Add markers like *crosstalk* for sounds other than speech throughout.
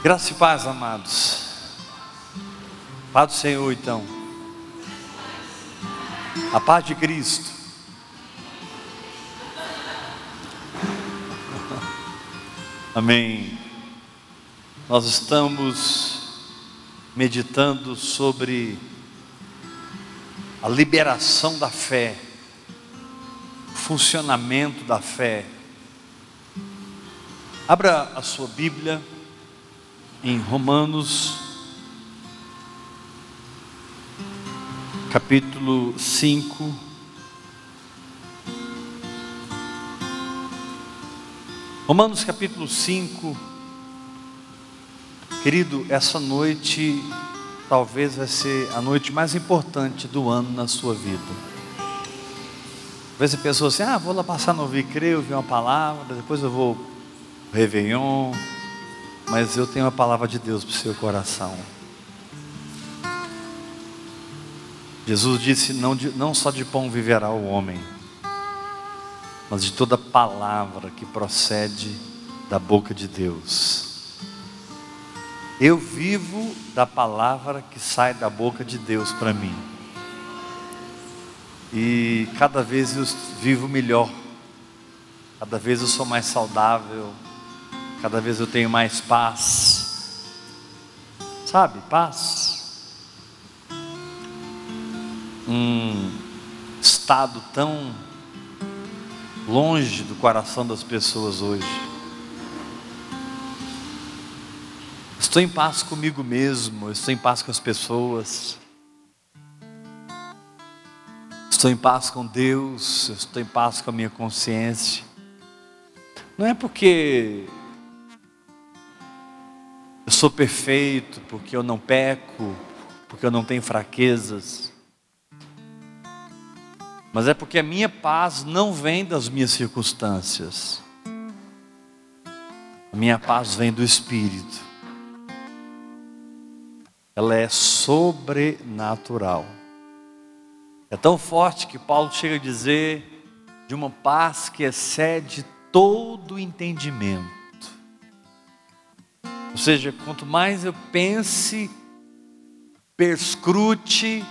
Graça e paz, amados. Paz do Senhor, então. A paz de Cristo. Amém. Nós estamos meditando sobre a liberação da fé, o funcionamento da fé. Abra a sua Bíblia em Romanos, capítulo 5. Romanos capítulo 5. Querido, essa noite talvez vai ser a noite mais importante do ano na sua vida. Às vezes a pessoa assim, ah, vou lá passar no Vicre, ouvir uma palavra, depois eu vou Réveillon, mas eu tenho a palavra de Deus para o seu coração. Jesus disse: não, de, não só de pão viverá o homem, mas de toda palavra que procede da boca de Deus. Eu vivo da palavra que sai da boca de Deus para mim. E cada vez eu vivo melhor, cada vez eu sou mais saudável, Cada vez eu tenho mais paz. Sabe, paz. Um estado tão longe do coração das pessoas hoje. Estou em paz comigo mesmo, estou em paz com as pessoas. Estou em paz com Deus, estou em paz com a minha consciência. Não é porque sou perfeito porque eu não peco, porque eu não tenho fraquezas. Mas é porque a minha paz não vem das minhas circunstâncias. A minha paz vem do Espírito. Ela é sobrenatural. É tão forte que Paulo chega a dizer de uma paz que excede todo entendimento. Ou seja, quanto mais eu pense, perscrute,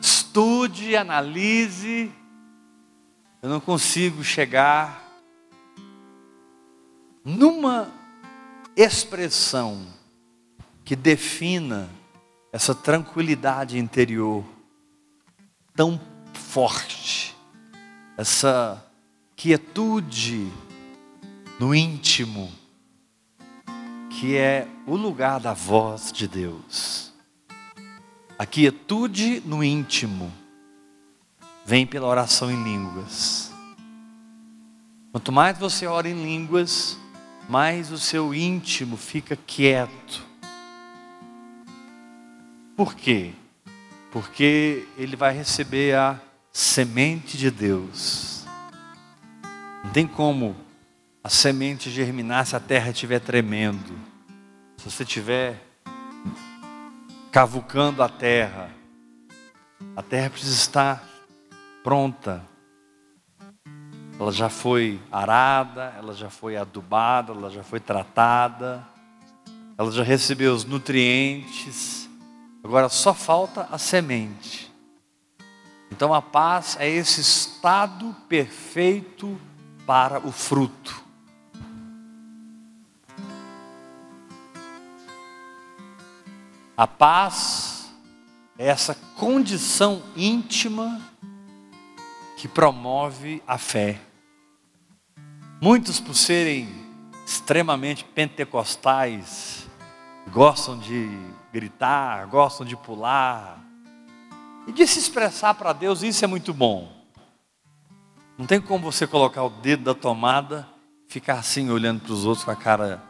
estude, analise, eu não consigo chegar numa expressão que defina essa tranquilidade interior tão forte, essa quietude no íntimo, que é o lugar da voz de Deus. A quietude no íntimo vem pela oração em línguas. Quanto mais você ora em línguas, mais o seu íntimo fica quieto. Por quê? Porque ele vai receber a semente de Deus. Não tem como a semente germinar se a terra estiver tremendo. Se você estiver cavucando a terra, a terra precisa estar pronta. Ela já foi arada, ela já foi adubada, ela já foi tratada, ela já recebeu os nutrientes. Agora só falta a semente. Então a paz é esse estado perfeito para o fruto. A paz é essa condição íntima que promove a fé. Muitos, por serem extremamente pentecostais, gostam de gritar, gostam de pular e de se expressar para Deus, isso é muito bom. Não tem como você colocar o dedo da tomada, ficar assim olhando para os outros com a cara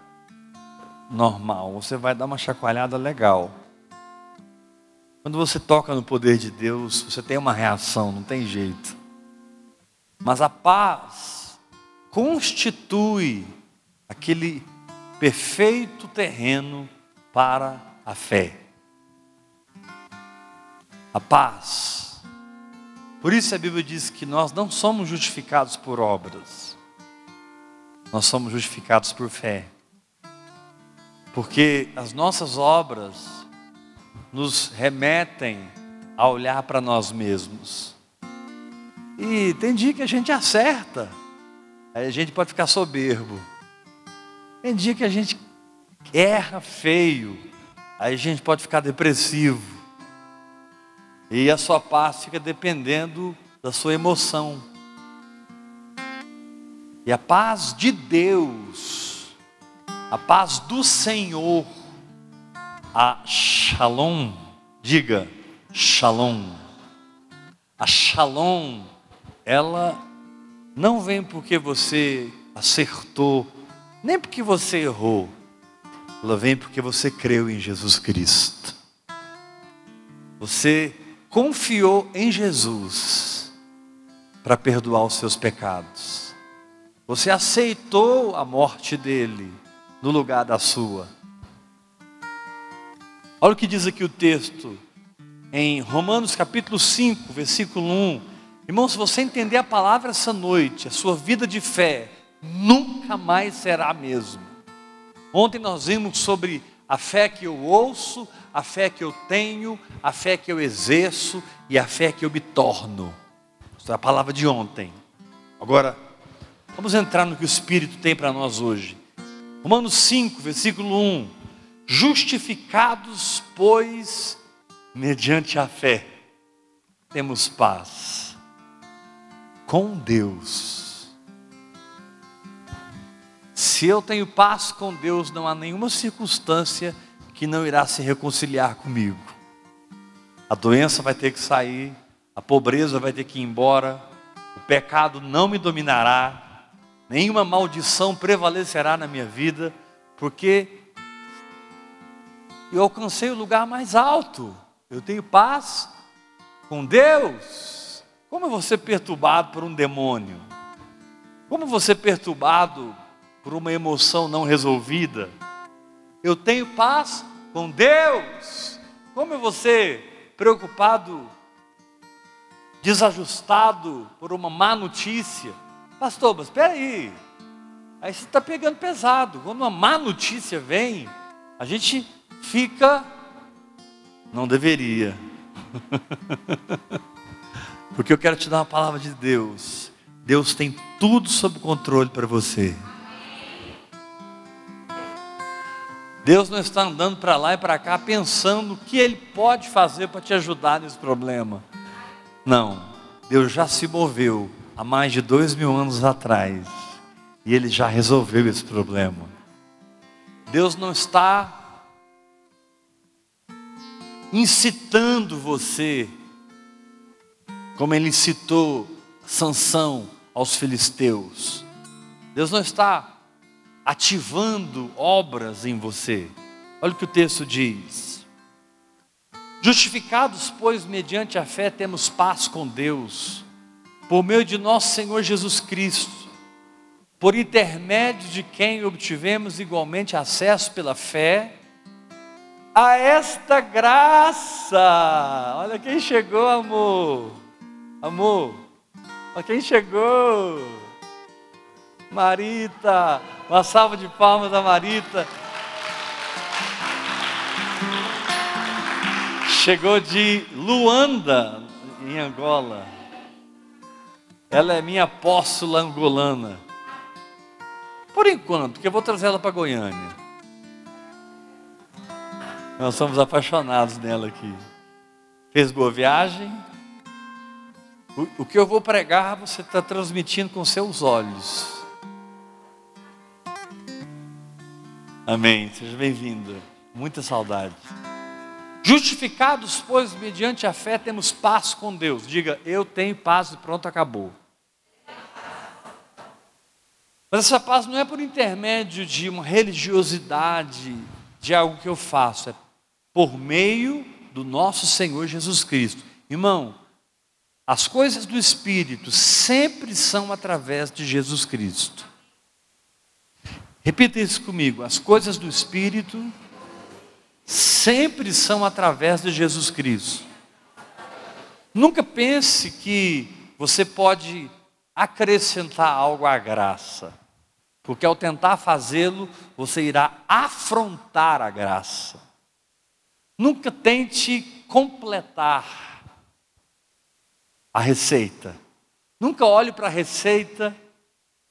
normal, você vai dar uma chacoalhada legal. Quando você toca no poder de Deus, você tem uma reação, não tem jeito. Mas a paz constitui aquele perfeito terreno para a fé. A paz. Por isso a Bíblia diz que nós não somos justificados por obras. nós somos justificados por fé. Porque as nossas obras nos remetem a olhar para nós mesmos. E tem dia que a gente acerta, aí a gente pode ficar soberbo. Tem dia que a gente erra feio, aí a gente pode ficar depressivo. E a sua paz fica dependendo da sua emoção. E a paz de Deus, a paz do Senhor, a Shalom, diga Shalom. A Shalom, ela não vem porque você acertou, nem porque você errou, ela vem porque você creu em Jesus Cristo. Você confiou em Jesus para perdoar os seus pecados. Você aceitou a morte dele no lugar da sua. Olha o que diz aqui o texto, em Romanos capítulo 5, versículo 1. Irmão, se você entender a palavra essa noite, a sua vida de fé nunca mais será a mesma. Ontem nós vimos sobre a fé que eu ouço, a fé que eu tenho, a fé que eu exerço e a fé que eu me torno. Isso é a palavra de ontem. Agora, vamos entrar no que o Espírito tem para nós hoje. Romanos 5, versículo 1. Justificados, pois, mediante a fé, temos paz com Deus. Se eu tenho paz com Deus, não há nenhuma circunstância que não irá se reconciliar comigo. A doença vai ter que sair, a pobreza vai ter que ir embora, o pecado não me dominará, nenhuma maldição prevalecerá na minha vida, porque eu alcancei o lugar mais alto, eu tenho paz com Deus. Como você perturbado por um demônio? Como você perturbado por uma emoção não resolvida? Eu tenho paz com Deus. Como você preocupado, desajustado por uma má notícia? Pastor, mas espera aí. Aí você está pegando pesado. Quando uma má notícia vem, a gente fica. Não deveria. *laughs* Porque eu quero te dar uma palavra de Deus. Deus tem tudo sob controle para você. Deus não está andando para lá e para cá pensando o que Ele pode fazer para te ajudar nesse problema. Não, Deus já se moveu há mais de dois mil anos atrás e Ele já resolveu esse problema. Deus não está incitando você, como Ele incitou Sansão aos filisteus. Deus não está ativando obras em você. Olha o que o texto diz. Justificados, pois, mediante a fé, temos paz com Deus, por meio de nosso Senhor Jesus Cristo, por intermédio de quem obtivemos igualmente acesso pela fé a esta graça. Olha quem chegou, amor. Amor. Olha quem chegou. Marita. Uma salva de palmas da Marita. Chegou de Luanda, em Angola. Ela é minha apóstola angolana. Por enquanto, que eu vou trazer ela para Goiânia. Nós somos apaixonados nela aqui. Fez boa viagem. O, o que eu vou pregar, você está transmitindo com seus olhos. Amém. Seja bem-vindo. Muita saudade. Justificados, pois, mediante a fé, temos paz com Deus. Diga, eu tenho paz e pronto, acabou. Mas essa paz não é por intermédio de uma religiosidade, de algo que eu faço, é por meio do nosso Senhor Jesus Cristo. Irmão, as coisas do Espírito sempre são através de Jesus Cristo. Repita isso comigo: as coisas do Espírito sempre são através de Jesus Cristo. Nunca pense que você pode acrescentar algo à graça, porque ao tentar fazê-lo, você irá afrontar a graça. Nunca tente completar a receita. Nunca olhe para a receita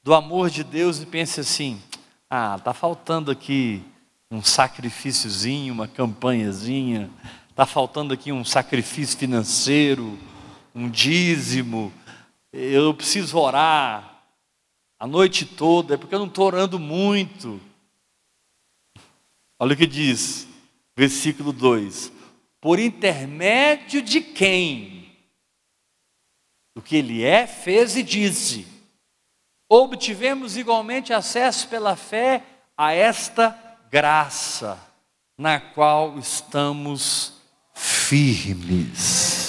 do amor de Deus e pense assim: ah, está faltando aqui um sacrifíciozinho, uma campanhazinha, está faltando aqui um sacrifício financeiro, um dízimo, eu preciso orar a noite toda, é porque eu não estou orando muito. Olha o que diz, versículo 2: Por intermédio de quem? O que ele é, fez e disse. Obtivemos igualmente acesso pela fé a esta graça, na qual estamos firmes.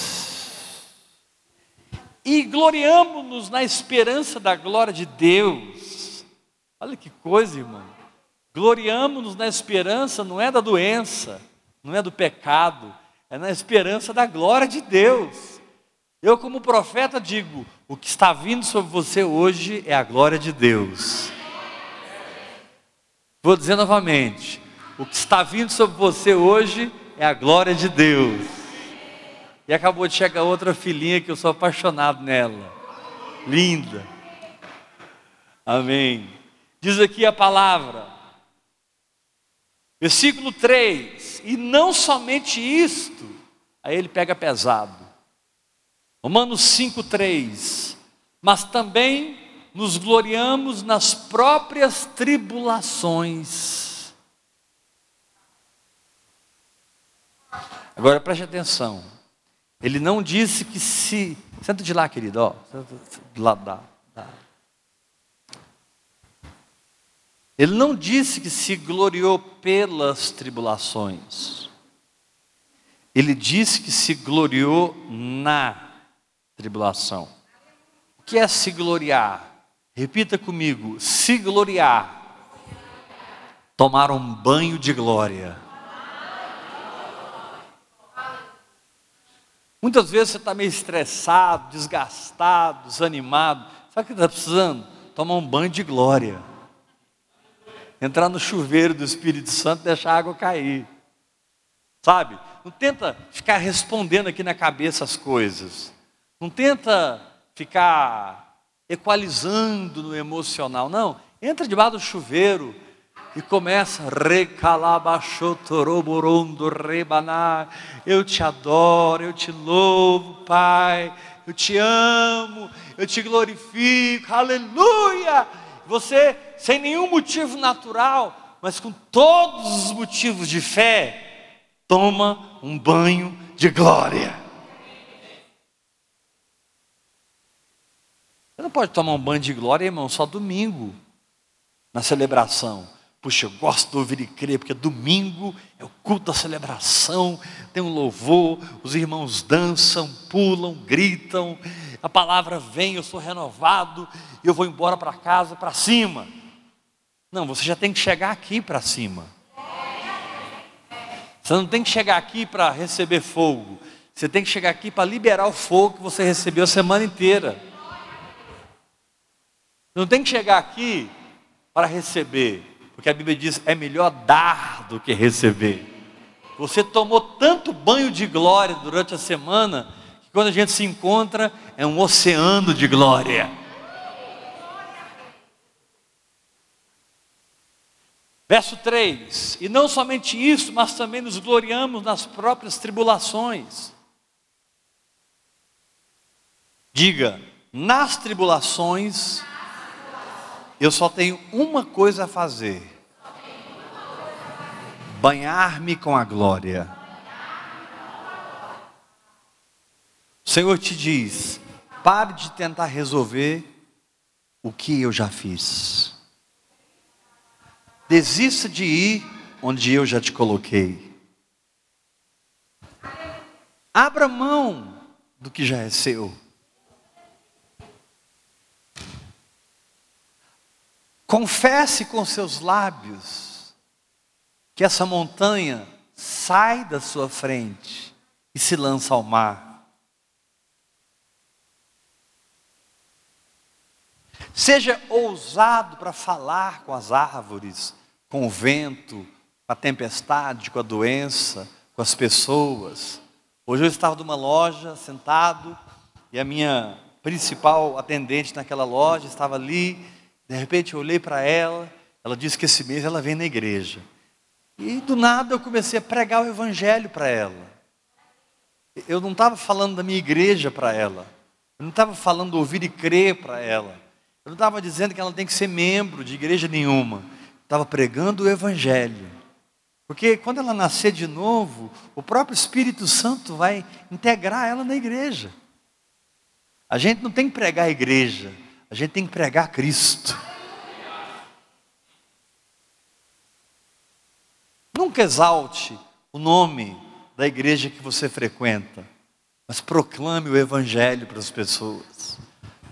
E gloriamos-nos na esperança da glória de Deus. Olha que coisa, irmão. Gloriamos-nos na esperança, não é da doença, não é do pecado, é na esperança da glória de Deus. Eu, como profeta, digo: o que está vindo sobre você hoje é a glória de Deus. Vou dizer novamente: o que está vindo sobre você hoje é a glória de Deus. E acabou de chegar outra filhinha que eu sou apaixonado nela. Linda. Amém. Diz aqui a palavra. Versículo 3: E não somente isto, aí ele pega pesado. Romanos 5:3. Mas também nos gloriamos nas próprias tribulações. Agora preste atenção. Ele não disse que se. Senta de lá, querido, ó. Do lado da. Ele não disse que se gloriou pelas tribulações. Ele disse que se gloriou na tribulação. O que é se gloriar? Repita comigo: se gloriar. Tomar um banho de glória. Muitas vezes você está meio estressado, desgastado, desanimado. Sabe o que está precisando? Tomar um banho de glória entrar no chuveiro do Espírito Santo e deixar a água cair. Sabe? Não tenta ficar respondendo aqui na cabeça as coisas. Não tenta ficar equalizando no emocional. Não. Entra debaixo do chuveiro e começa recalabachotoroburondo rebanar. Eu te adoro, eu te louvo, Pai. Eu te amo, eu te glorifico. Aleluia! Você sem nenhum motivo natural, mas com todos os motivos de fé, toma um banho de glória. Você não pode tomar um banho de glória, irmão, só domingo, na celebração. Puxa, eu gosto de ouvir e crer, porque domingo é o culto da celebração, tem um louvor, os irmãos dançam, pulam, gritam, a palavra vem, eu sou renovado, eu vou embora para casa, para cima. Não, você já tem que chegar aqui para cima. Você não tem que chegar aqui para receber fogo. Você tem que chegar aqui para liberar o fogo que você recebeu a semana inteira. Não tem que chegar aqui para receber, porque a Bíblia diz: é melhor dar do que receber. Você tomou tanto banho de glória durante a semana, que quando a gente se encontra, é um oceano de glória. Verso 3: E não somente isso, mas também nos gloriamos nas próprias tribulações. Diga, nas tribulações, eu só tenho uma coisa a fazer: banhar-me com a glória. O Senhor te diz: pare de tentar resolver o que eu já fiz. Desista de ir onde eu já te coloquei. Abra mão do que já é seu. Confesse com seus lábios que essa montanha sai da sua frente e se lança ao mar. Seja ousado para falar com as árvores, com o vento, com a tempestade, com a doença, com as pessoas. Hoje eu estava numa loja sentado e a minha principal atendente naquela loja estava ali. De repente eu olhei para ela, ela disse que esse mês ela vem na igreja. E do nada eu comecei a pregar o evangelho para ela. Eu não estava falando da minha igreja para ela. Eu não estava falando ouvir e crer para ela. Eu não estava dizendo que ela tem que ser membro de igreja nenhuma. Estava pregando o evangelho. Porque quando ela nascer de novo, o próprio Espírito Santo vai integrar ela na igreja. A gente não tem que pregar a igreja, a gente tem que pregar Cristo. Nunca exalte o nome da igreja que você frequenta, mas proclame o Evangelho para as pessoas.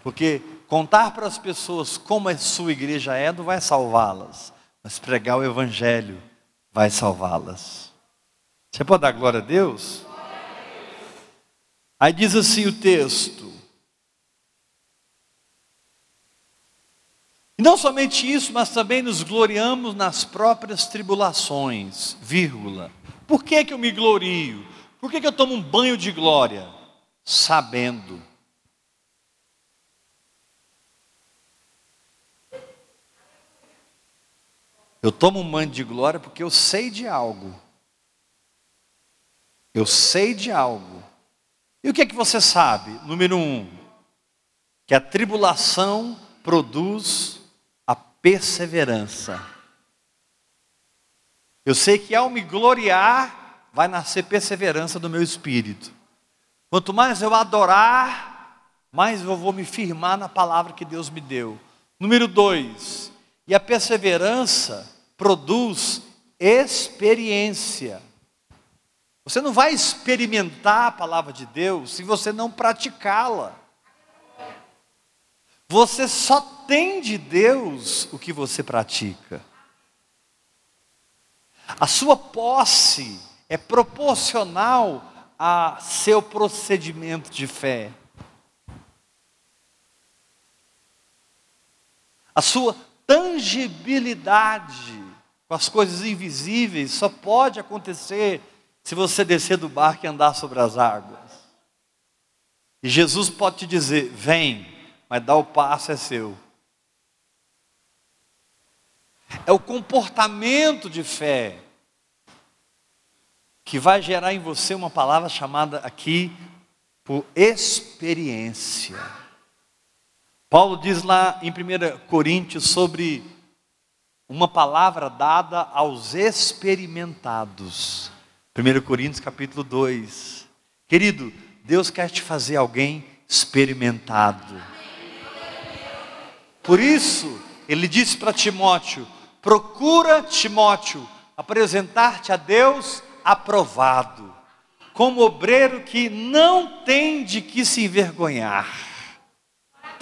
Porque contar para as pessoas como a sua igreja é não vai salvá-las, mas pregar o Evangelho vai salvá-las. Você pode dar glória a Deus? Aí diz assim o texto. E não somente isso, mas também nos gloriamos nas próprias tribulações, vírgula. Por que, que eu me glorio? Por que, que eu tomo um banho de glória? Sabendo Eu tomo um manto de glória porque eu sei de algo. Eu sei de algo. E o que é que você sabe? Número um, que a tribulação produz perseverança. Eu sei que ao me gloriar, vai nascer perseverança do meu espírito. Quanto mais eu adorar, mais eu vou me firmar na palavra que Deus me deu. Número dois, e a perseverança produz experiência. Você não vai experimentar a palavra de Deus se você não praticá-la. Você só tem de Deus o que você pratica. A sua posse é proporcional a seu procedimento de fé. A sua tangibilidade com as coisas invisíveis só pode acontecer se você descer do barco e andar sobre as águas. E Jesus pode te dizer: vem, mas dar o passo é seu. É o comportamento de fé que vai gerar em você uma palavra chamada aqui por experiência. Paulo diz lá em 1 Coríntios sobre uma palavra dada aos experimentados. 1 Coríntios capítulo 2. Querido, Deus quer te fazer alguém experimentado. Por isso, ele disse para Timóteo: procura, Timóteo, apresentar-te a Deus aprovado, como obreiro que não tem de que se envergonhar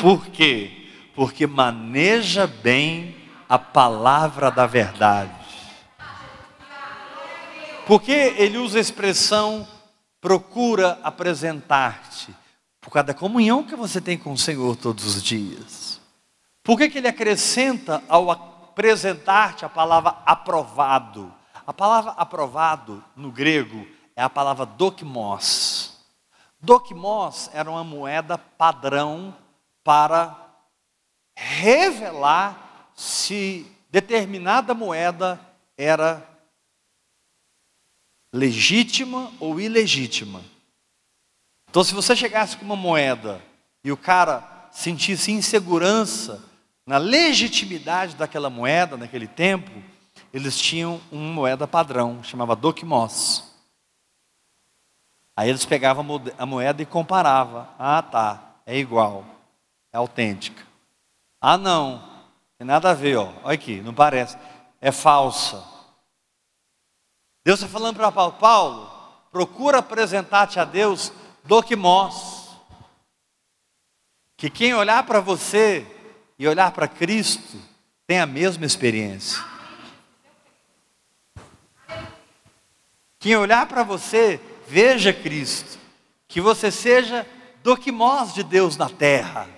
por quê? Porque maneja bem a palavra da verdade. Porque ele usa a expressão procura apresentar-te? Por causa da comunhão que você tem com o Senhor todos os dias. Por que, que ele acrescenta ao apresentar-te a palavra aprovado? A palavra aprovado no grego é a palavra dokmos. Dokmos era uma moeda padrão para revelar se determinada moeda era legítima ou ilegítima. Então, se você chegasse com uma moeda e o cara sentisse insegurança na legitimidade daquela moeda naquele tempo, eles tinham uma moeda padrão, chamava dokmos. Aí eles pegavam a moeda e comparavam. Ah, tá, é igual é autêntica. Ah, não, tem nada a ver, ó. olha aqui, não parece, é falsa. Deus está falando para Paulo, Paulo, procura apresentar-te a Deus do que mós. Que quem olhar para você e olhar para Cristo tem a mesma experiência. Quem olhar para você, veja Cristo. Que você seja do que mós de Deus na terra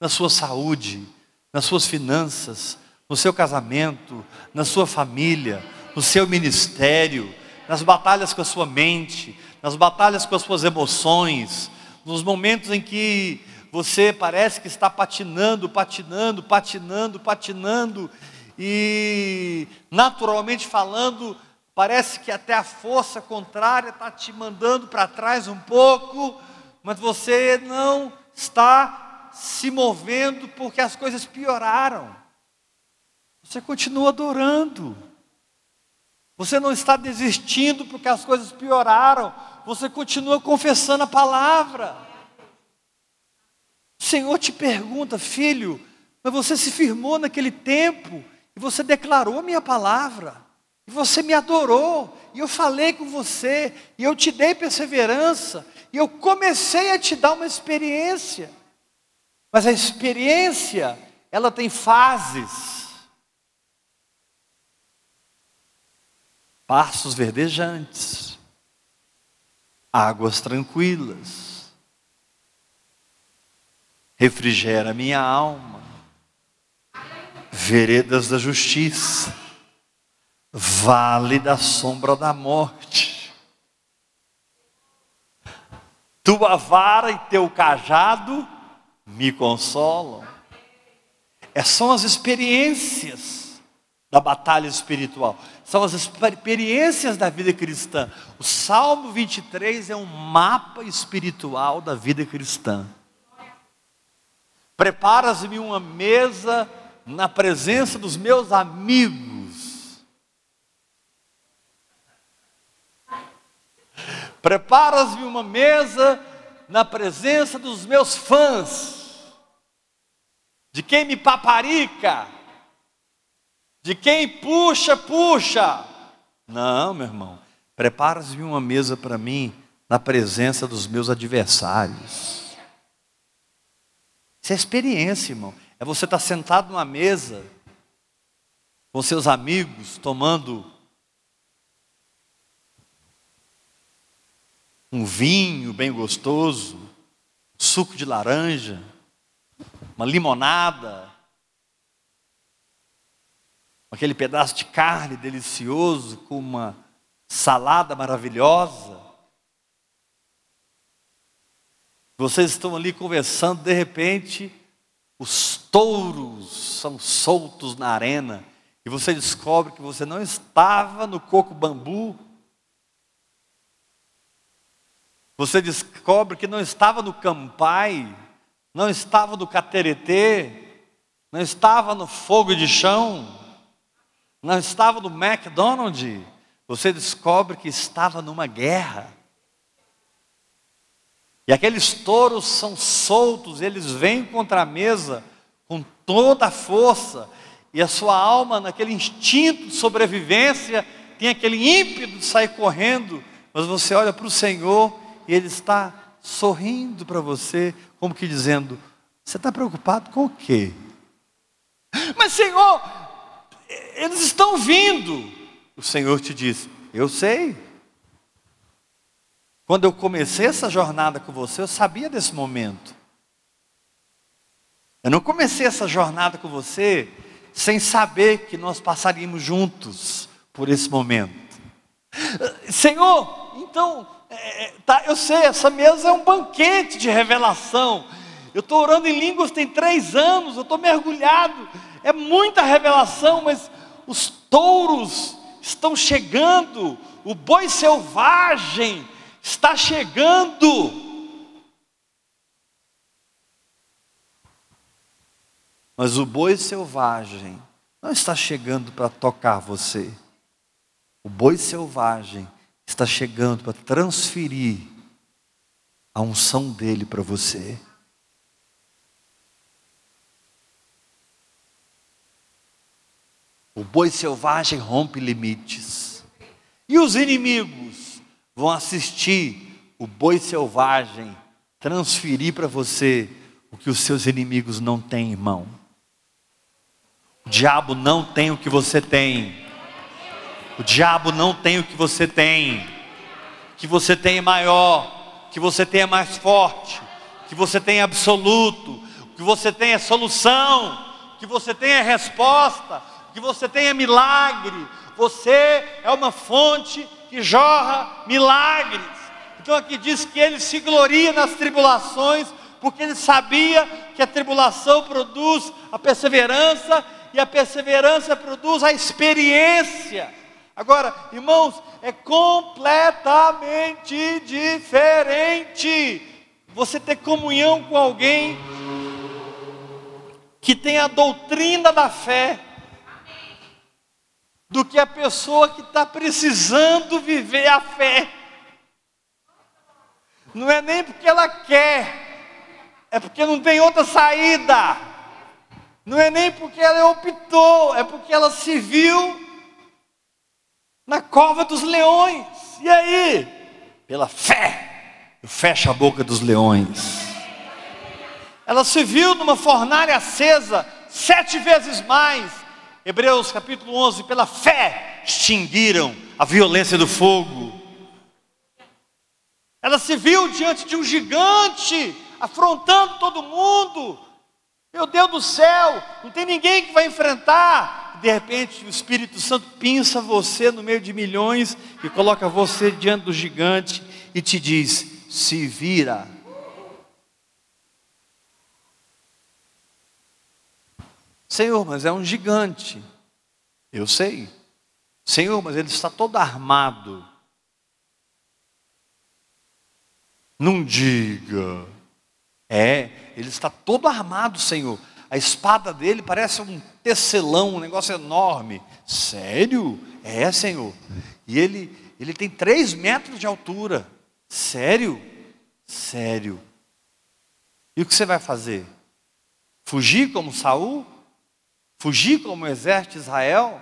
na sua saúde, nas suas finanças, no seu casamento, na sua família, no seu ministério, nas batalhas com a sua mente, nas batalhas com as suas emoções, nos momentos em que você parece que está patinando, patinando, patinando, patinando, e naturalmente falando, parece que até a força contrária está te mandando para trás um pouco, mas você não está se movendo porque as coisas pioraram. Você continua adorando. Você não está desistindo porque as coisas pioraram. Você continua confessando a palavra. O Senhor te pergunta, filho, mas você se firmou naquele tempo e você declarou minha palavra. E você me adorou, e eu falei com você, e eu te dei perseverança, e eu comecei a te dar uma experiência. Mas a experiência, ela tem fases. passos verdejantes, águas tranquilas, refrigera minha alma, veredas da justiça, vale da sombra da morte. Tua vara e teu cajado me consolam. É, são as experiências da batalha espiritual são as experiências da vida cristã. O Salmo 23 é um mapa espiritual da vida cristã. Preparas-me uma mesa na presença dos meus amigos. Preparas-me uma mesa na presença dos meus fãs, de quem me paparica de quem puxa, puxa. Não, meu irmão. Prepara-se uma mesa para mim na presença dos meus adversários. Isso é experiência, irmão. É você estar sentado numa mesa com seus amigos, tomando um vinho bem gostoso, suco de laranja, uma limonada, aquele pedaço de carne delicioso com uma salada maravilhosa. Vocês estão ali conversando, de repente, os touros são soltos na arena, e você descobre que você não estava no coco bambu, você descobre que não estava no campai, não estava no cateretê, não estava no fogo de chão, não estava no McDonald's, você descobre que estava numa guerra. E aqueles touros são soltos, eles vêm contra a mesa com toda a força, e a sua alma, naquele instinto de sobrevivência, tem aquele ímpeto de sair correndo, mas você olha para o Senhor e Ele está sorrindo para você, como que dizendo: Você está preocupado com o quê? *laughs* Mas Senhor, eles estão vindo. O Senhor te diz: Eu sei. Quando eu comecei essa jornada com você, eu sabia desse momento. Eu não comecei essa jornada com você sem saber que nós passaríamos juntos por esse momento. Senhor, então, é, é tá, eu sei, essa mesa é um banquete de revelação. Eu estou orando em línguas tem três anos, eu estou mergulhado. É muita revelação, mas os touros estão chegando, o boi selvagem está chegando. Mas o boi selvagem não está chegando para tocar você. O boi selvagem está chegando para transferir a unção dele para você. O boi selvagem rompe limites. E os inimigos vão assistir o boi selvagem transferir para você o que os seus inimigos não têm, irmão. O diabo não tem o que você tem. O diabo não tem o que você tem. Que você tem é maior, que você tem é mais forte, que você tem é absoluto, que você tem é solução que você tenha resposta, que você tenha milagre. Você é uma fonte que jorra milagres. Então aqui diz que ele se gloria nas tribulações, porque ele sabia que a tribulação produz a perseverança e a perseverança produz a experiência. Agora, irmãos, é completamente diferente você ter comunhão com alguém que tem a doutrina da fé, do que a pessoa que está precisando viver a fé. Não é nem porque ela quer, é porque não tem outra saída. Não é nem porque ela optou, é porque ela se viu na cova dos leões. E aí? Pela fé, eu fecho a boca dos leões. Ela se viu numa fornalha acesa sete vezes mais. Hebreus capítulo 11, pela fé extinguiram a violência do fogo. Ela se viu diante de um gigante, afrontando todo mundo. Meu Deus do céu, não tem ninguém que vai enfrentar. De repente, o Espírito Santo pinça você no meio de milhões e coloca você diante do gigante e te diz: se vira. Senhor, mas é um gigante. Eu sei. Senhor, mas ele está todo armado. Não diga. É, ele está todo armado, Senhor. A espada dele parece um tecelão, um negócio enorme. Sério? É, Senhor. E ele, ele tem três metros de altura. Sério? Sério. E o que você vai fazer? Fugir como Saul? Fugir como o exército de Israel?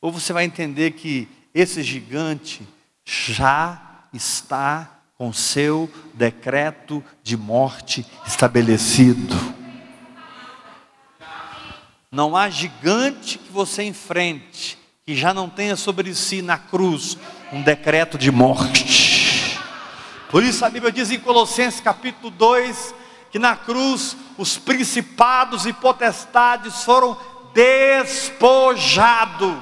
Ou você vai entender que esse gigante já está com seu decreto de morte estabelecido? Não há gigante que você enfrente que já não tenha sobre si na cruz um decreto de morte. Por isso a Bíblia diz em Colossenses capítulo 2 que na cruz os principados e potestades foram despojados.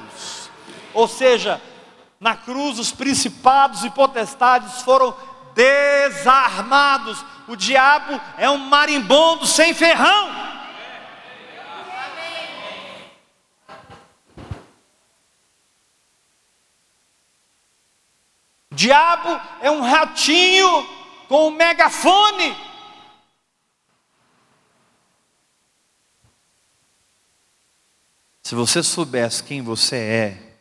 Ou seja, na cruz os principados e potestades foram desarmados. O diabo é um marimbondo sem ferrão. O diabo é um ratinho com um megafone. Se você soubesse quem você é,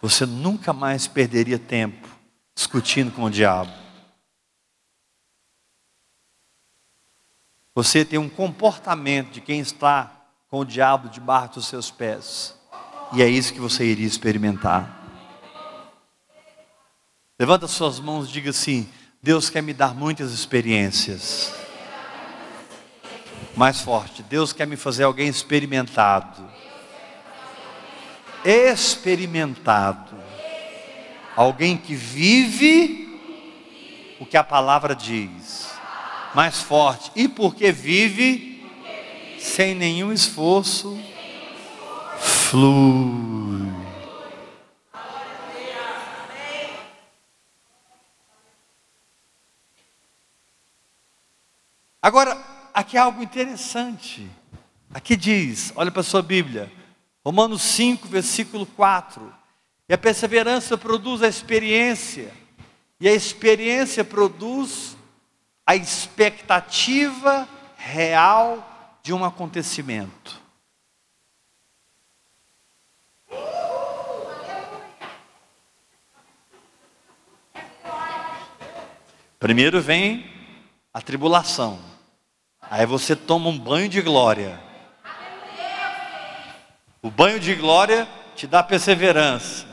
você nunca mais perderia tempo discutindo com o diabo. Você tem um comportamento de quem está com o diabo debaixo dos seus pés. E é isso que você iria experimentar. Levanta suas mãos e diga assim: Deus quer me dar muitas experiências mais forte. Deus quer me fazer alguém experimentado. Experimentado. Alguém que vive o que a palavra diz. Mais forte. E porque vive sem nenhum esforço, flui. Agora, aqui é algo interessante. Aqui diz, olha para a sua Bíblia, Romanos 5, versículo 4. E a perseverança produz a experiência, e a experiência produz a expectativa real de um acontecimento. Primeiro vem a tribulação. Aí você toma um banho de glória. O banho de glória te dá perseverança.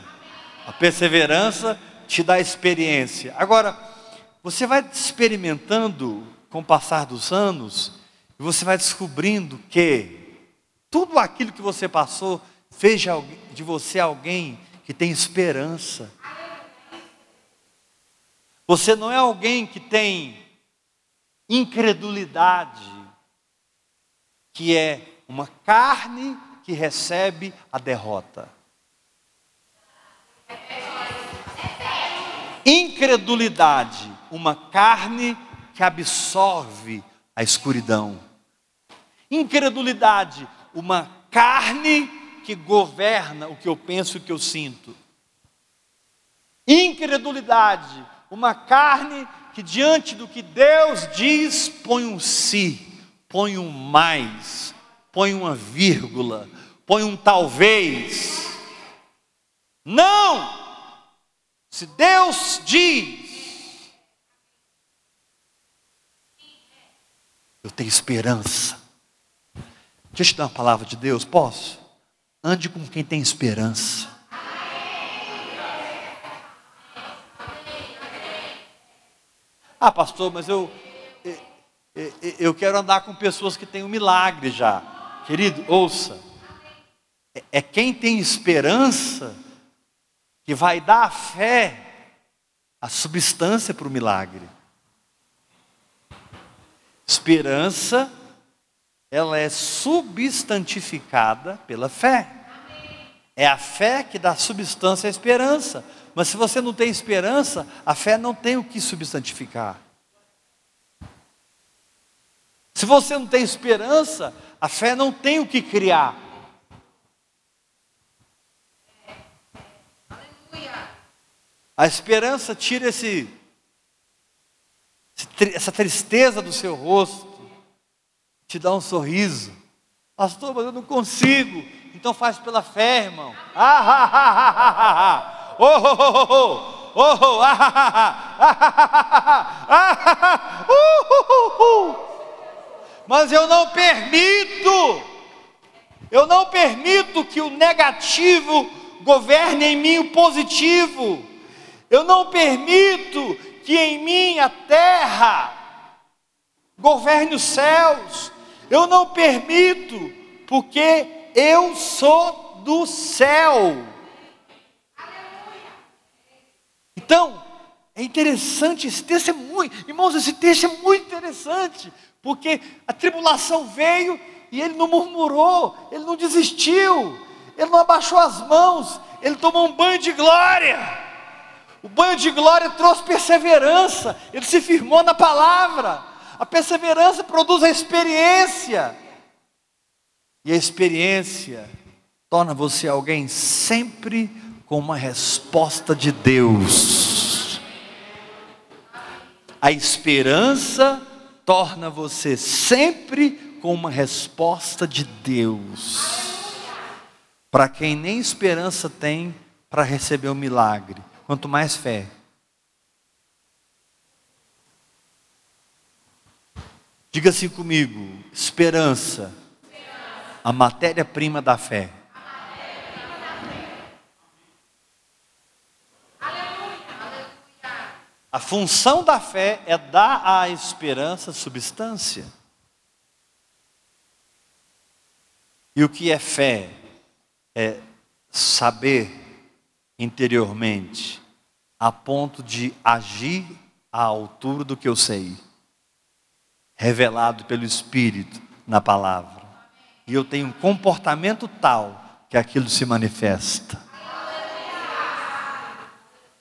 A perseverança te dá experiência. Agora, você vai experimentando com o passar dos anos e você vai descobrindo que tudo aquilo que você passou fez de você alguém que tem esperança. Você não é alguém que tem incredulidade, que é uma carne que recebe a derrota. Incredulidade, uma carne que absorve a escuridão. Incredulidade, uma carne que governa o que eu penso e o que eu sinto. Incredulidade, uma carne que diante do que Deus diz põe um si, põe um mais, põe uma vírgula, põe um talvez. Não! Se Deus diz, eu tenho esperança. Deixa eu te dar uma palavra de Deus, posso? Ande com quem tem esperança. Ah, pastor, mas eu, eu quero andar com pessoas que têm um milagre já. Querido, ouça. É, é quem tem esperança que vai dar a fé, a substância para o milagre. Esperança, ela é substantificada pela fé. É a fé que dá substância à esperança. Mas se você não tem esperança, a fé não tem o que substantificar. Se você não tem esperança, a fé não tem o que criar. A esperança tira esse, essa tristeza do seu rosto, te dá um sorriso. Pastor, mas eu não consigo. Então faz pela fé, irmão. Ah, ah, ah, ah, ah, ah. Oh, oh, oh, oh, oh, ah, ah, ah, ah, uh, Mas eu não permito, eu não permito que o negativo governe em mim o positivo. Eu não permito que em mim a terra governe os céus. Eu não permito, porque eu sou do céu. Então, é interessante esse texto é muito, irmãos, esse texto é muito interessante, porque a tribulação veio e ele não murmurou, ele não desistiu, ele não abaixou as mãos, ele tomou um banho de glória. O banho de glória trouxe perseverança, ele se firmou na palavra. A perseverança produz a experiência. E a experiência torna você alguém sempre com uma resposta de Deus. A esperança torna você sempre com uma resposta de Deus. Para quem nem esperança tem para receber o um milagre, quanto mais fé. Diga assim comigo: esperança, a matéria-prima da fé. A função da fé é dar à esperança substância. E o que é fé? É saber interiormente, a ponto de agir à altura do que eu sei, revelado pelo Espírito na palavra. E eu tenho um comportamento tal que aquilo se manifesta.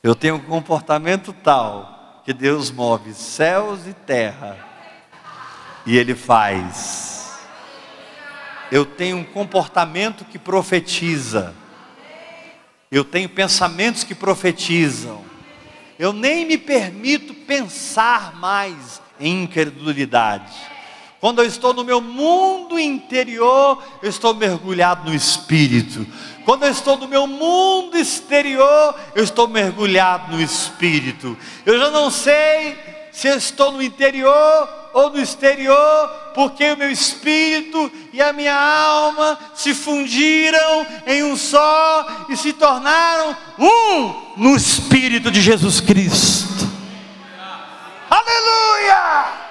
Eu tenho um comportamento tal que Deus move céus e terra e Ele faz. Eu tenho um comportamento que profetiza. Eu tenho pensamentos que profetizam. Eu nem me permito pensar mais em incredulidade. Quando eu estou no meu mundo interior, eu estou mergulhado no Espírito. Quando eu estou no meu mundo exterior, eu estou mergulhado no espírito. Eu já não sei se eu estou no interior ou no exterior, porque o meu espírito e a minha alma se fundiram em um só e se tornaram um no espírito de Jesus Cristo. Aleluia!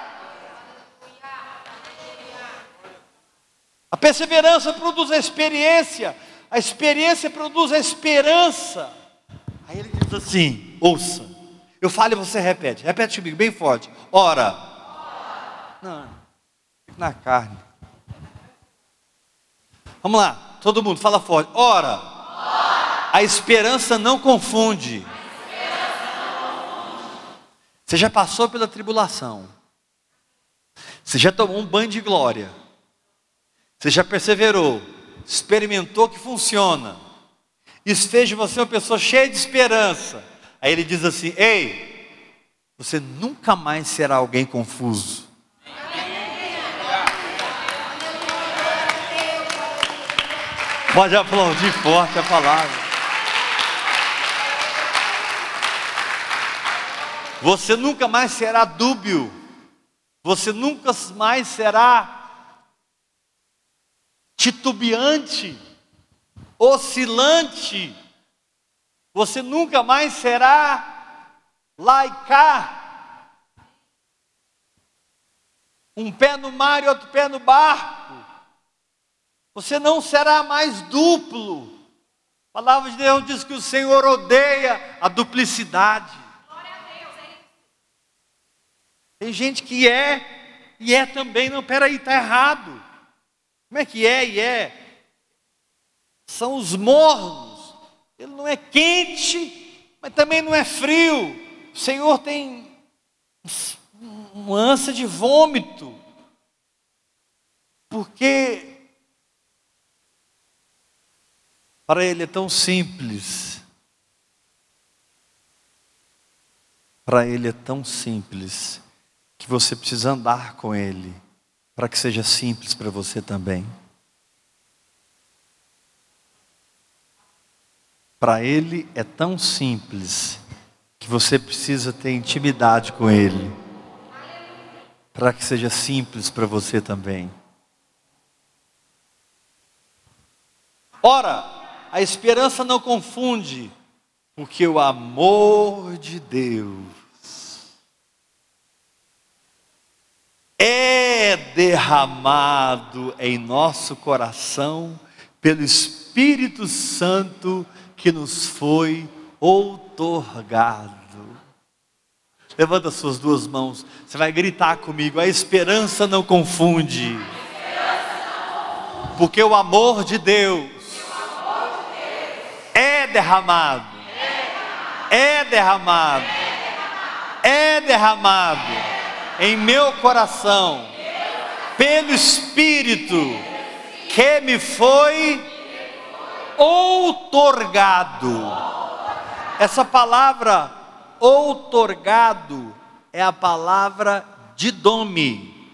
A perseverança produz a experiência a experiência produz a esperança. Aí ele diz assim: ouça, eu falo e você repete, repete comigo bem forte. Ora, não, na carne. Vamos lá, todo mundo, fala forte. Ora, a esperança não confunde. Você já passou pela tribulação. Você já tomou um banho de glória. Você já perseverou, experimentou que funciona. De você uma pessoa cheia de esperança. Aí ele diz assim: Ei, você nunca mais será alguém confuso. Pode aplaudir forte a palavra. Você nunca mais será dúbio. Você nunca mais será titubeante, oscilante. Você nunca mais será laicar. Um pé no mar e outro pé no barco. Você não será mais duplo. A palavra de Deus diz que o Senhor odeia a duplicidade. Tem gente que é e é também, não, peraí, está errado. Como é que é e é? São os mornos. Ele não é quente, mas também não é frio. O Senhor tem uma ânsia de vômito. Porque para Ele é tão simples. Para Ele é tão simples que você precisa andar com Ele, para que seja simples para você também. Para Ele é tão simples que você precisa ter intimidade com Ele, para que seja simples para você também. Ora, a esperança não confunde, porque o amor de Deus é derramado em nosso coração pelo Espírito Santo que nos foi outorgado. Levanta suas duas mãos, você vai gritar comigo: a esperança não confunde, porque o amor de Deus é derramado, é derramado, é derramado em meu coração, pelo Espírito que me foi outorgado. Essa palavra outorgado é a palavra didome,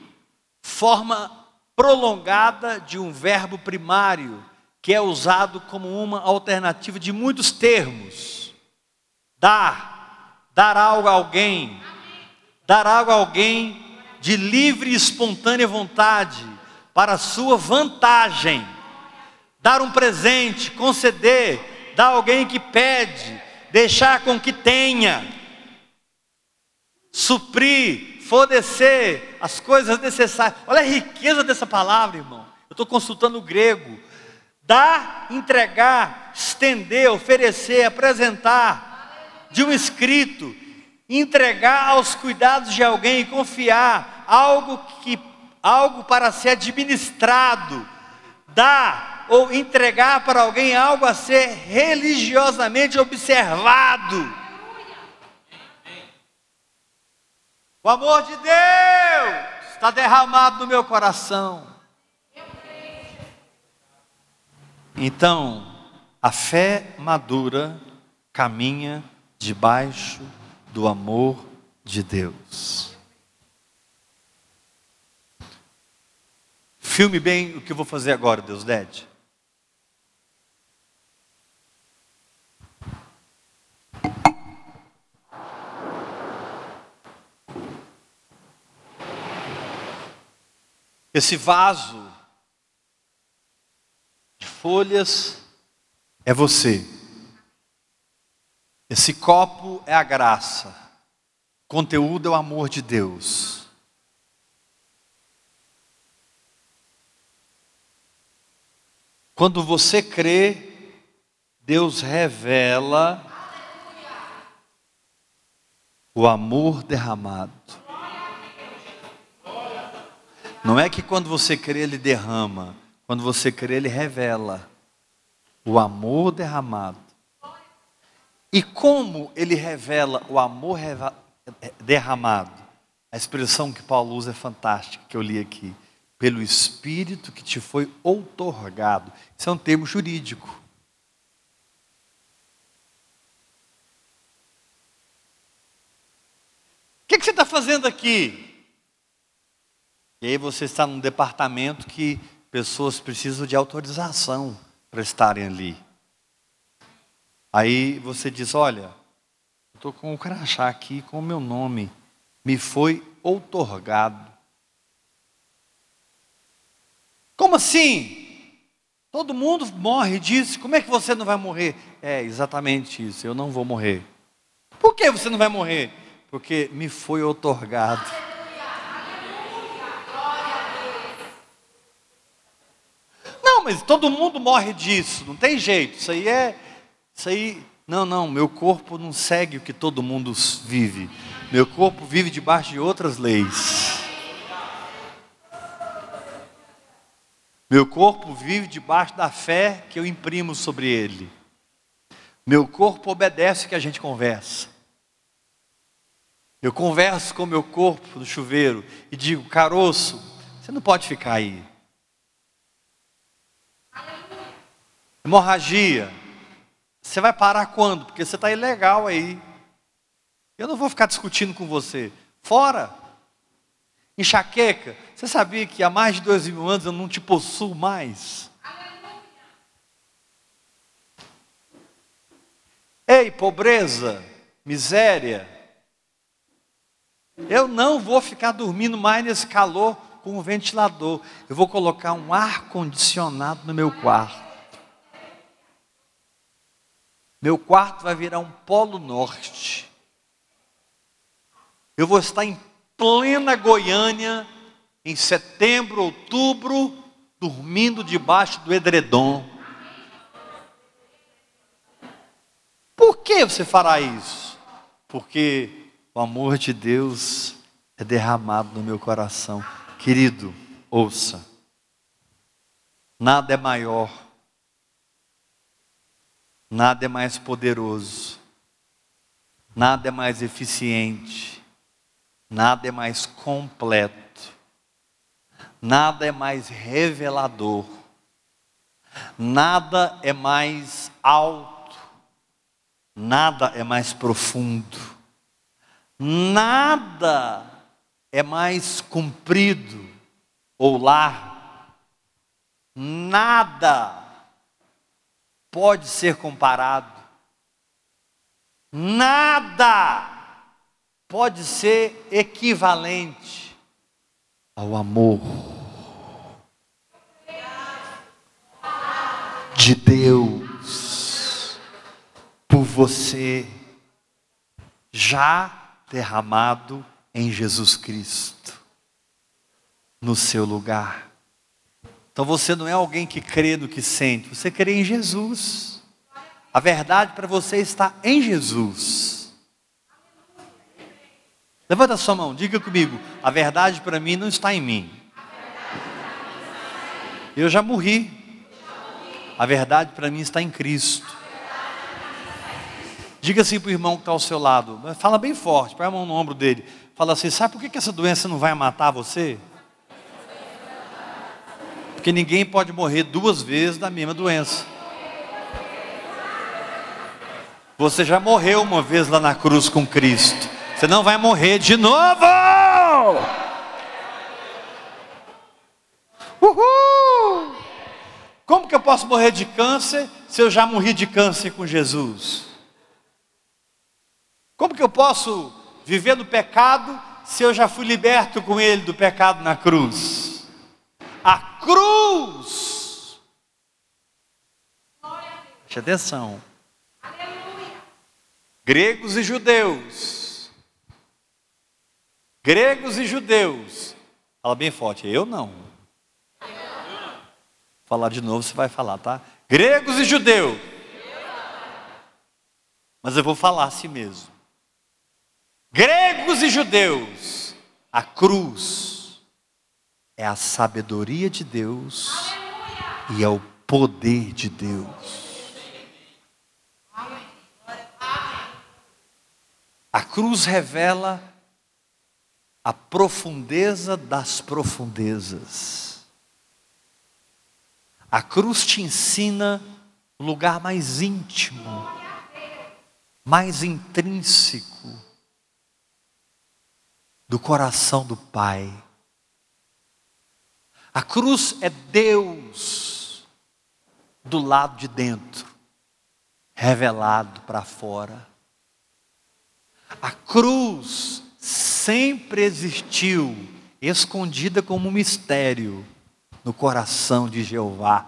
forma prolongada de um verbo primário que é usado como uma alternativa de muitos termos. Dar, dar algo a alguém, dar algo a alguém de livre e espontânea vontade, para sua vantagem, dar um presente, conceder, dar a alguém que pede, deixar com que tenha, suprir, fornecer as coisas necessárias. Olha a riqueza dessa palavra, irmão. Eu estou consultando o grego. Dar, entregar, estender, oferecer, apresentar, de um escrito, entregar aos cuidados de alguém confiar algo que algo para ser administrado, dar ou entregar para alguém algo a ser religiosamente observado. O amor de Deus está derramado no meu coração. Então, a fé madura caminha debaixo do amor de Deus. Filme bem o que eu vou fazer agora, Deus Dede. Esse vaso de folhas é você. Esse copo é a graça, o conteúdo é o amor de Deus. Quando você crê, Deus revela o amor derramado. Não é que quando você crê, Ele derrama. Quando você crê, ele revela o amor derramado. E como ele revela o amor derramado? A expressão que Paulo usa é fantástica, que eu li aqui. Pelo Espírito que te foi outorgado. Isso é um termo jurídico. O que, que você está fazendo aqui? E aí você está num departamento que pessoas precisam de autorização para estarem ali. Aí você diz: Olha, estou com o crachá aqui com o meu nome, me foi outorgado. Como assim? Todo mundo morre disso, como é que você não vai morrer? É exatamente isso, eu não vou morrer. Por que você não vai morrer? Porque me foi outorgado. Não, mas todo mundo morre disso, não tem jeito. Isso aí é. Isso aí. Não, não, meu corpo não segue o que todo mundo vive. Meu corpo vive debaixo de outras leis. Meu corpo vive debaixo da fé que eu imprimo sobre ele. Meu corpo obedece o que a gente conversa. Eu converso com meu corpo no chuveiro e digo, caroço, você não pode ficar aí. Hemorragia. Você vai parar quando? Porque você está ilegal aí. Eu não vou ficar discutindo com você. Fora. Enxaqueca. Você sabia que há mais de dois mil anos eu não te possuo mais? Ei, pobreza, miséria. Eu não vou ficar dormindo mais nesse calor com o ventilador. Eu vou colocar um ar condicionado no meu quarto. Meu quarto vai virar um polo norte. Eu vou estar em plena Goiânia, em setembro, outubro, dormindo debaixo do edredom. Por que você fará isso? Porque o amor de Deus é derramado no meu coração. Querido, ouça. Nada é maior Nada é mais poderoso, nada é mais eficiente, nada é mais completo, nada é mais revelador, nada é mais alto, nada é mais profundo, nada é mais comprido ou largo, nada pode ser comparado. Nada pode ser equivalente ao amor de Deus por você, já derramado em Jesus Cristo, no seu lugar. Então você não é alguém que crê no que sente, você crê em Jesus. A verdade para você está em Jesus. Levanta a sua mão, diga comigo: a verdade para mim não está em mim. Eu já morri. A verdade para mim está em Cristo. Diga assim para o irmão que está ao seu lado, fala bem forte, põe a mão no ombro dele. Fala assim: sabe por que essa doença não vai matar você? Porque ninguém pode morrer duas vezes da mesma doença. Você já morreu uma vez lá na cruz com Cristo. Você não vai morrer de novo. Uhul! Como que eu posso morrer de câncer se eu já morri de câncer com Jesus? Como que eu posso viver no pecado se eu já fui liberto com Ele do pecado na cruz? A cruz. Preste atenção. Gregos e judeus. Gregos e judeus. Fala bem forte, eu não. Falar de novo, você vai falar, tá? Gregos e judeus. Mas eu vou falar assim mesmo. Gregos e judeus, a cruz é a sabedoria de Deus e é o poder de Deus. A cruz revela a profundeza das profundezas. A cruz te ensina o lugar mais íntimo, mais intrínseco do coração do Pai. A cruz é Deus do lado de dentro, revelado para fora. A cruz sempre existiu, escondida como um mistério no coração de Jeová.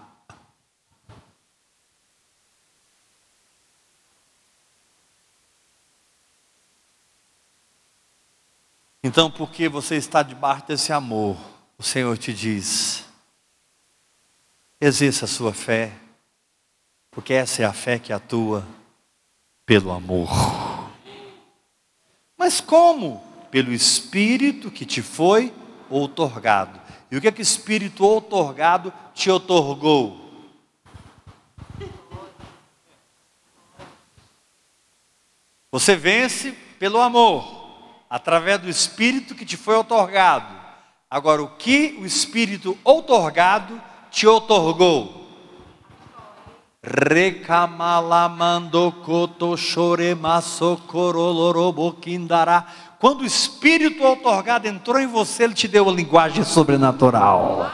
Então, porque você está debaixo desse amor, o Senhor te diz: exerça a sua fé, porque essa é a fé que atua pelo amor. Mas como? Pelo Espírito que te foi outorgado. E o que é que o Espírito outorgado te outorgou? Você vence pelo amor, através do Espírito que te foi outorgado. Agora, o que o Espírito outorgado te outorgou? Quando o Espírito outorgado entrou em você, ele te deu a linguagem sobrenatural.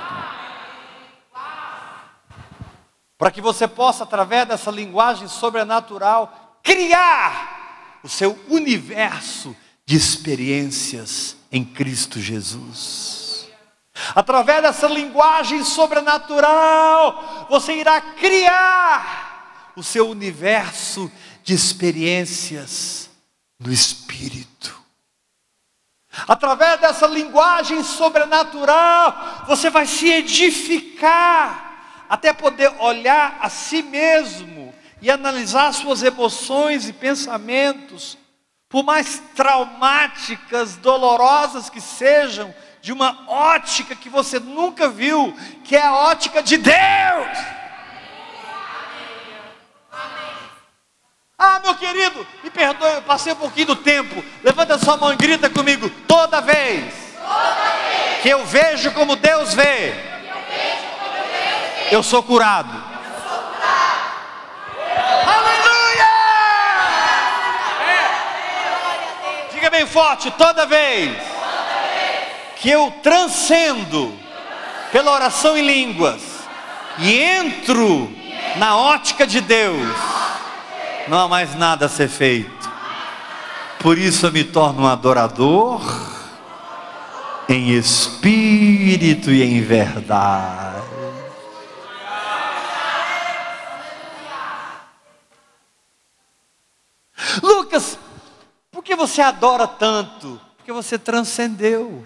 Para que você possa, através dessa linguagem sobrenatural, criar o seu universo de experiências em Cristo Jesus. Através dessa linguagem sobrenatural, você irá criar o seu universo de experiências no Espírito. Através dessa linguagem sobrenatural, você vai se edificar, até poder olhar a si mesmo e analisar suas emoções e pensamentos por mais traumáticas, dolorosas que sejam, de uma ótica que você nunca viu, que é a ótica de Deus. Ah, meu querido, me perdoe, eu passei um pouquinho do tempo. Levanta sua mão e grita comigo toda vez, toda vez. que eu vejo como Deus vê. Eu, como Deus vê. eu sou curado. bem forte, toda vez, que eu transcendo pela oração em línguas e entro na ótica de Deus, não há mais nada a ser feito. Por isso eu me torno um adorador em espírito e em verdade. Lucas por que você adora tanto? Porque você transcendeu.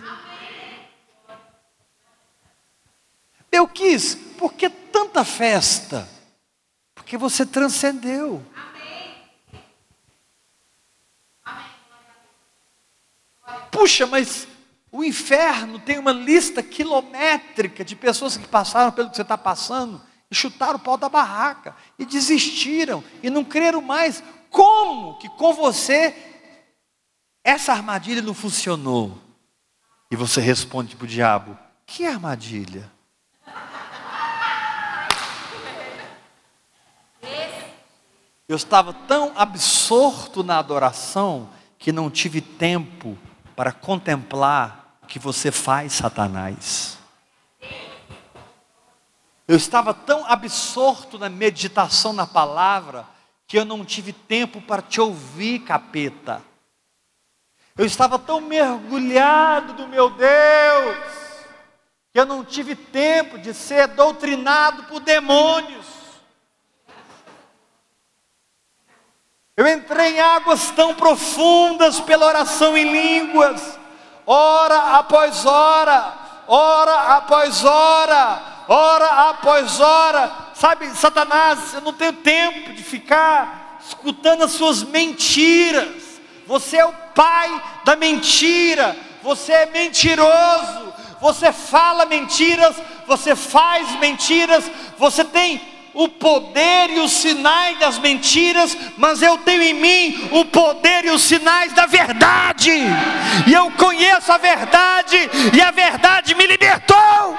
Eu quis, por que tanta festa? Porque você transcendeu. Puxa, mas o inferno tem uma lista quilométrica de pessoas que passaram pelo que você está passando e chutaram o pau da barraca e desistiram e não creram mais. Como que com você essa armadilha não funcionou. E você responde para o diabo: Que armadilha? Eu estava tão absorto na adoração que não tive tempo para contemplar o que você faz, Satanás. Eu estava tão absorto na meditação na palavra que eu não tive tempo para te ouvir, capeta. Eu estava tão mergulhado do meu Deus, que eu não tive tempo de ser doutrinado por demônios. Eu entrei em águas tão profundas pela oração em línguas, hora após hora, hora após hora, hora após hora. Sabe, Satanás, eu não tenho tempo de ficar escutando as suas mentiras. Você é o pai da mentira, você é mentiroso, você fala mentiras, você faz mentiras, você tem o poder e os sinais das mentiras, mas eu tenho em mim o poder e os sinais da verdade, e eu conheço a verdade, e a verdade me libertou.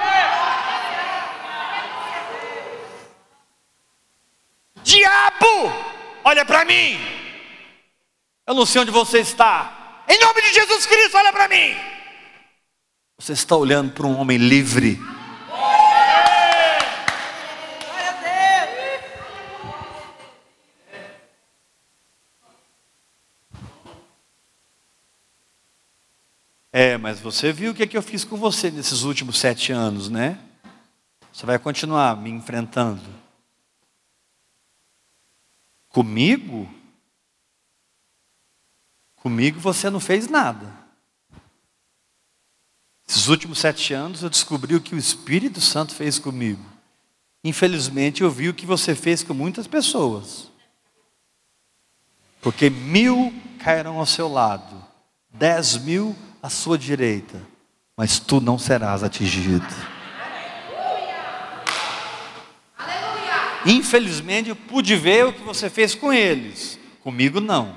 Diabo, olha para mim, eu não sei onde você está, em nome de Jesus Cristo, olha para mim. Você está olhando para um homem livre. É, mas você viu o que, é que eu fiz com você nesses últimos sete anos, né? Você vai continuar me enfrentando. Comigo? Comigo você não fez nada. Esses últimos sete anos eu descobri o que o Espírito Santo fez comigo. Infelizmente eu vi o que você fez com muitas pessoas. Porque mil cairão ao seu lado, dez mil à sua direita, mas tu não serás atingido. Infelizmente eu pude ver o que você fez com eles, comigo não,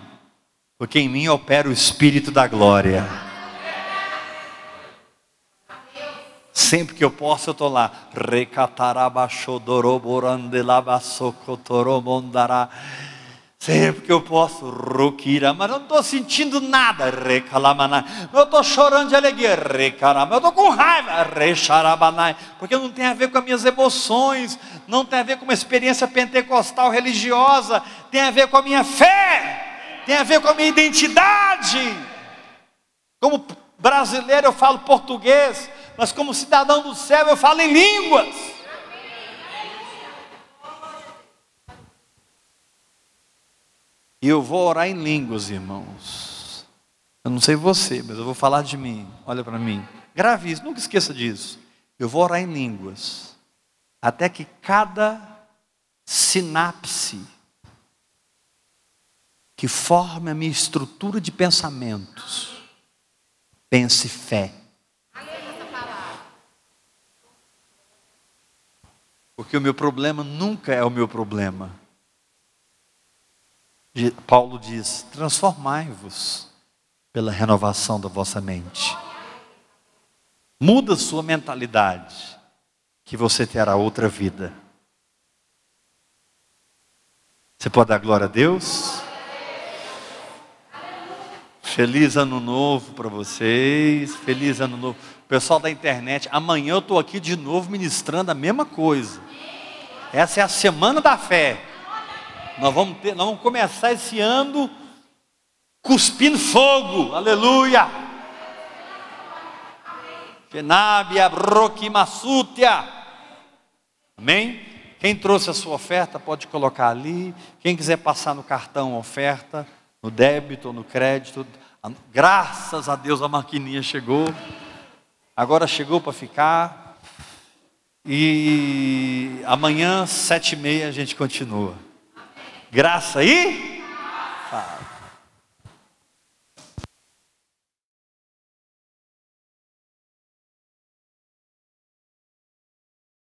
porque em mim opera o Espírito da glória. Sempre que eu posso, eu estou lá. Sempre que eu posso, Rukira, mas eu não estou sentindo nada, Recalamana. Eu estou chorando de alegria, Recarama. Eu estou com raiva, Recharabanai, porque não tem a ver com as minhas emoções, não tem a ver com uma experiência pentecostal religiosa, tem a ver com a minha fé, tem a ver com a minha identidade. Como brasileiro eu falo português, mas como cidadão do céu eu falo em línguas. Eu vou orar em línguas, irmãos. Eu não sei você, mas eu vou falar de mim. Olha para mim. Grave isso, nunca esqueça disso. Eu vou orar em línguas. Até que cada sinapse que forme a minha estrutura de pensamentos pense fé. Porque o meu problema nunca é o meu problema. Paulo diz: transformai-vos pela renovação da vossa mente. Muda sua mentalidade, que você terá outra vida. Você pode dar glória a Deus? Feliz ano novo para vocês. Feliz ano novo. Pessoal da internet, amanhã eu estou aqui de novo ministrando a mesma coisa. Essa é a semana da fé. Nós vamos, ter, nós vamos começar esse ano cuspindo fogo, aleluia. Penabia Broquimassútia. Amém? Quem trouxe a sua oferta pode colocar ali. Quem quiser passar no cartão oferta, no débito ou no crédito. Graças a Deus a maquininha chegou. Agora chegou para ficar. E amanhã, sete e meia, a gente continua. Graça e.